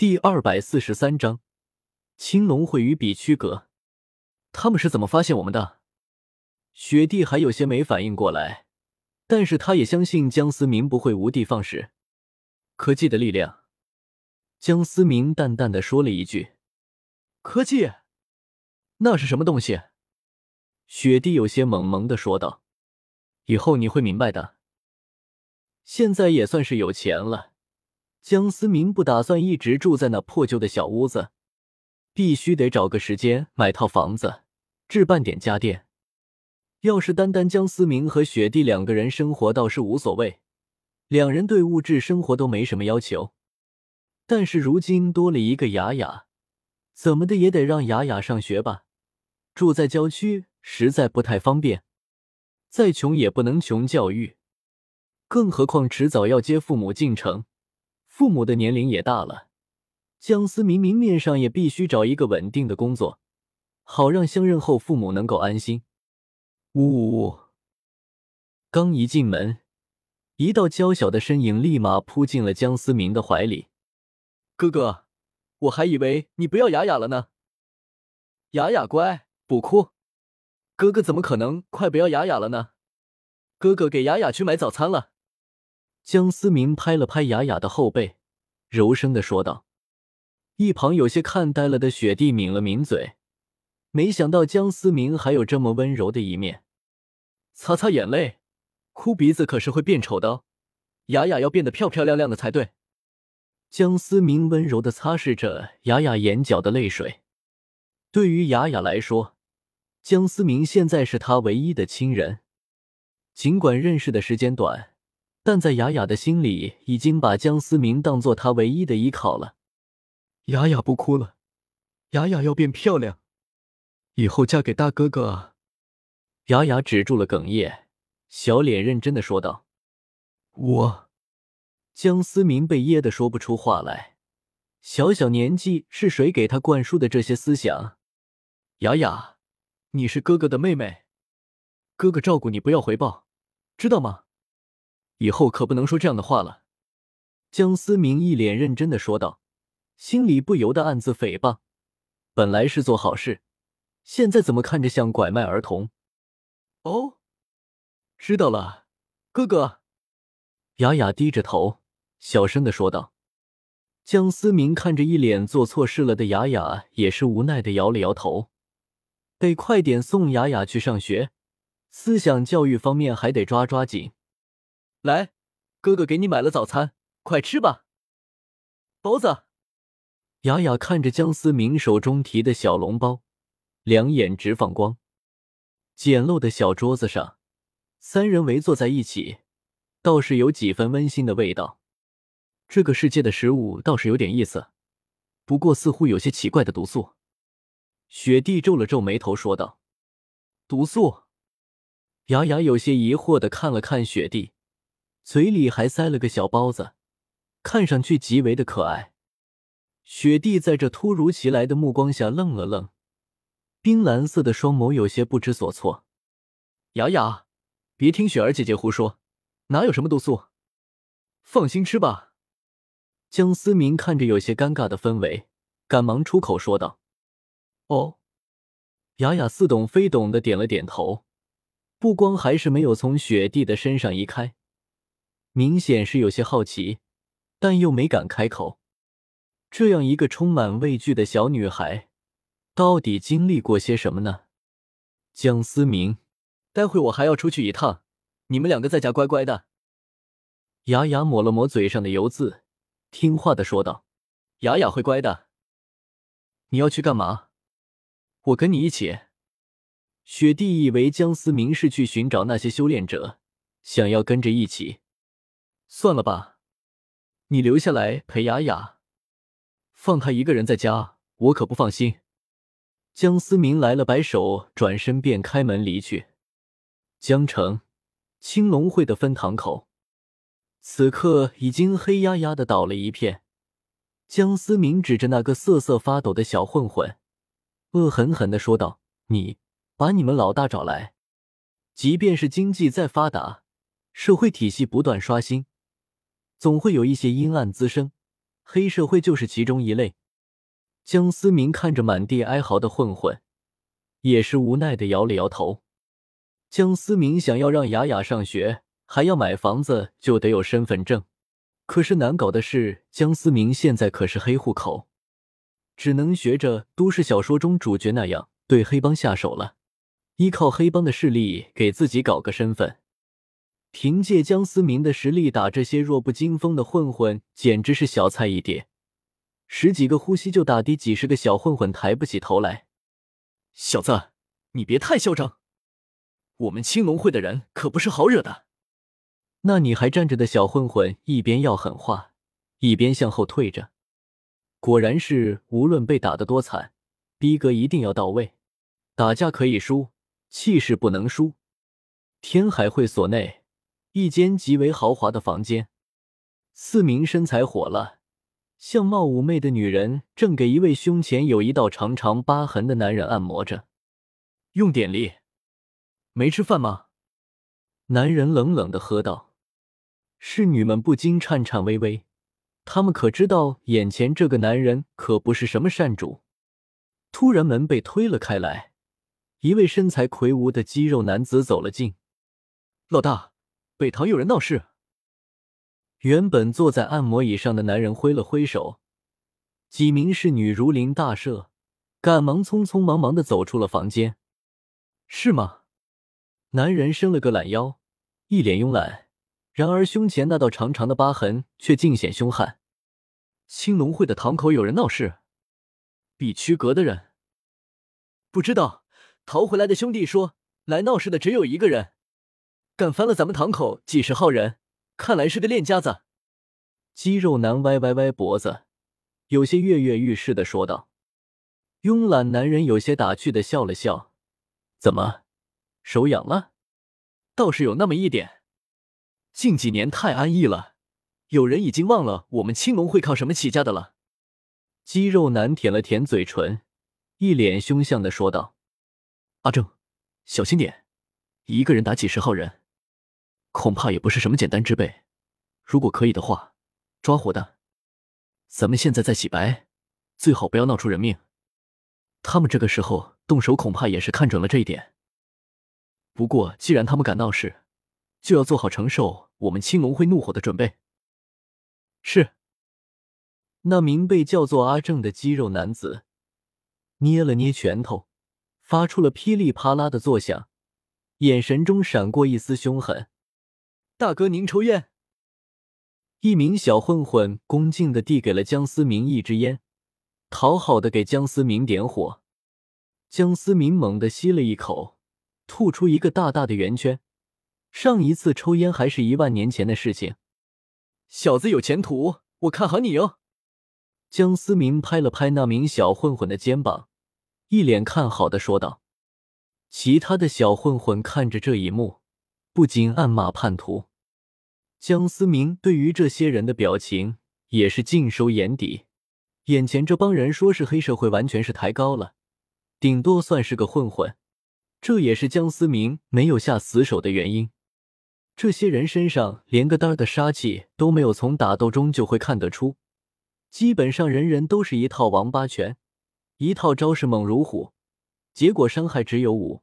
第二百四十三章，青龙会与比区阁。他们是怎么发现我们的？雪帝还有些没反应过来，但是他也相信江思明不会无的放矢。科技的力量，江思明淡淡的说了一句：“科技，那是什么东西？”雪帝有些懵懵的说道：“以后你会明白的。现在也算是有钱了。”江思明不打算一直住在那破旧的小屋子，必须得找个时间买套房子，置办点家电。要是单单江思明和雪弟两个人生活倒是无所谓，两人对物质生活都没什么要求。但是如今多了一个雅雅，怎么的也得让雅雅上学吧？住在郊区实在不太方便，再穷也不能穷教育，更何况迟早要接父母进城。父母的年龄也大了，江思明明面上也必须找一个稳定的工作，好让相认后父母能够安心。呜呜呜！刚一进门，一道娇小的身影立马扑进了江思明的怀里。哥哥，我还以为你不要雅雅了呢。雅雅乖，不哭。哥哥怎么可能快不要雅雅了呢？哥哥给雅雅去买早餐了。江思明拍了拍雅雅的后背，柔声的说道。一旁有些看呆了的雪地抿了抿嘴，没想到江思明还有这么温柔的一面。擦擦眼泪，哭鼻子可是会变丑的。雅雅要变得漂漂亮亮的才对。江思明温柔的擦拭着雅雅眼角的泪水。对于雅雅来说，江思明现在是他唯一的亲人，尽管认识的时间短。但在雅雅的心里，已经把江思明当做她唯一的依靠了。雅雅不哭了，雅雅要变漂亮，以后嫁给大哥哥啊！雅雅止住了哽咽，小脸认真的说道：“我……”江思明被噎得说不出话来。小小年纪，是谁给他灌输的这些思想？雅雅，你是哥哥的妹妹，哥哥照顾你，不要回报，知道吗？以后可不能说这样的话了，江思明一脸认真的说道，心里不由得暗自诽谤。本来是做好事，现在怎么看着像拐卖儿童？哦，知道了，哥哥。雅雅低着头，小声的说道。江思明看着一脸做错事了的雅雅，也是无奈的摇了摇头。得快点送雅雅去上学，思想教育方面还得抓抓紧。来，哥哥给你买了早餐，快吃吧。包子。雅雅看着江思明手中提的小笼包，两眼直放光。简陋的小桌子上，三人围坐在一起，倒是有几分温馨的味道。这个世界的食物倒是有点意思，不过似乎有些奇怪的毒素。雪帝皱了皱眉头说道：“毒素。”雅雅有些疑惑的看了看雪帝。嘴里还塞了个小包子，看上去极为的可爱。雪帝在这突如其来的目光下愣了愣，冰蓝色的双眸有些不知所措。雅雅，别听雪儿姐姐胡说，哪有什么毒素？放心吃吧。江思明看着有些尴尬的氛围，赶忙出口说道：“哦。”雅雅似懂非懂的点了点头，不光还是没有从雪帝的身上移开。明显是有些好奇，但又没敢开口。这样一个充满畏惧的小女孩，到底经历过些什么呢？江思明，待会我还要出去一趟，你们两个在家乖乖的。雅雅抹了抹嘴上的油渍，听话的说道：“雅雅会乖的。”你要去干嘛？我跟你一起。雪帝以为江思明是去寻找那些修炼者，想要跟着一起。算了吧，你留下来陪雅雅，放她一个人在家，我可不放心。江思明来了，摆手，转身便开门离去。江城青龙会的分堂口，此刻已经黑压压的倒了一片。江思明指着那个瑟瑟发抖的小混混，恶狠狠的说道：“你把你们老大找来，即便是经济再发达，社会体系不断刷新。”总会有一些阴暗滋生，黑社会就是其中一类。江思明看着满地哀嚎的混混，也是无奈的摇了摇头。江思明想要让雅雅上学，还要买房子，就得有身份证。可是难搞的是，江思明现在可是黑户口，只能学着都市小说中主角那样对黑帮下手了，依靠黑帮的势力给自己搞个身份。凭借江思明的实力打这些弱不禁风的混混，简直是小菜一碟。十几个呼吸就打的几十个小混混抬不起头来。小子，你别太嚣张，我们青龙会的人可不是好惹的。那你还站着的小混混一边要狠话，一边向后退着。果然是，无论被打得多惨，逼格一定要到位。打架可以输，气势不能输。天海会所内，一间极为豪华的房间，四名身材火辣、相貌妩媚的女人正给一位胸前有一道长长疤痕的男人按摩着。用点力，没吃饭吗？男人冷冷的喝道。侍女们不禁颤颤巍巍，他们可知道眼前这个男人可不是什么善主。突然，门被推了开来，一位身材魁梧的肌肉男子走了进。老大，北堂有人闹事。原本坐在按摩椅上的男人挥了挥手，几名侍女如临大赦，赶忙匆匆忙忙的走出了房间。是吗？男人伸了个懒腰，一脸慵懒。然而，胸前那道长长的疤痕却尽显凶悍。青龙会的堂口有人闹事，比区阁的人不知道。逃回来的兄弟说，来闹事的只有一个人，干翻了咱们堂口几十号人，看来是个练家子。肌肉男歪歪歪脖子，有些跃跃欲试的说道。慵懒男人有些打趣的笑了笑：“怎么，手痒了？倒是有那么一点。”近几年太安逸了，有人已经忘了我们青龙会靠什么起家的了。肌肉男舔了舔嘴唇，一脸凶相的说道：“阿正，小心点，一个人打几十号人，恐怕也不是什么简单之辈。如果可以的话，抓活的。咱们现在在洗白，最好不要闹出人命。他们这个时候动手，恐怕也是看准了这一点。不过既然他们敢闹事，就要做好承受我们青龙会怒火的准备。是。那名被叫做阿正的肌肉男子捏了捏拳头，发出了噼里啪啦的作响，眼神中闪过一丝凶狠。大哥，您抽烟？一名小混混恭敬的递给了江思明一支烟，讨好的给江思明点火。江思明猛地吸了一口，吐出一个大大的圆圈。上一次抽烟还是一万年前的事情，小子有前途，我看好你哟。江思明拍了拍那名小混混的肩膀，一脸看好的说道。其他的小混混看着这一幕，不禁暗骂叛徒。江思明对于这些人的表情也是尽收眼底，眼前这帮人说是黑社会，完全是抬高了，顶多算是个混混，这也是江思明没有下死手的原因。这些人身上连个单的杀气都没有，从打斗中就会看得出。基本上人人都是一套王八拳，一套招式猛如虎，结果伤害只有五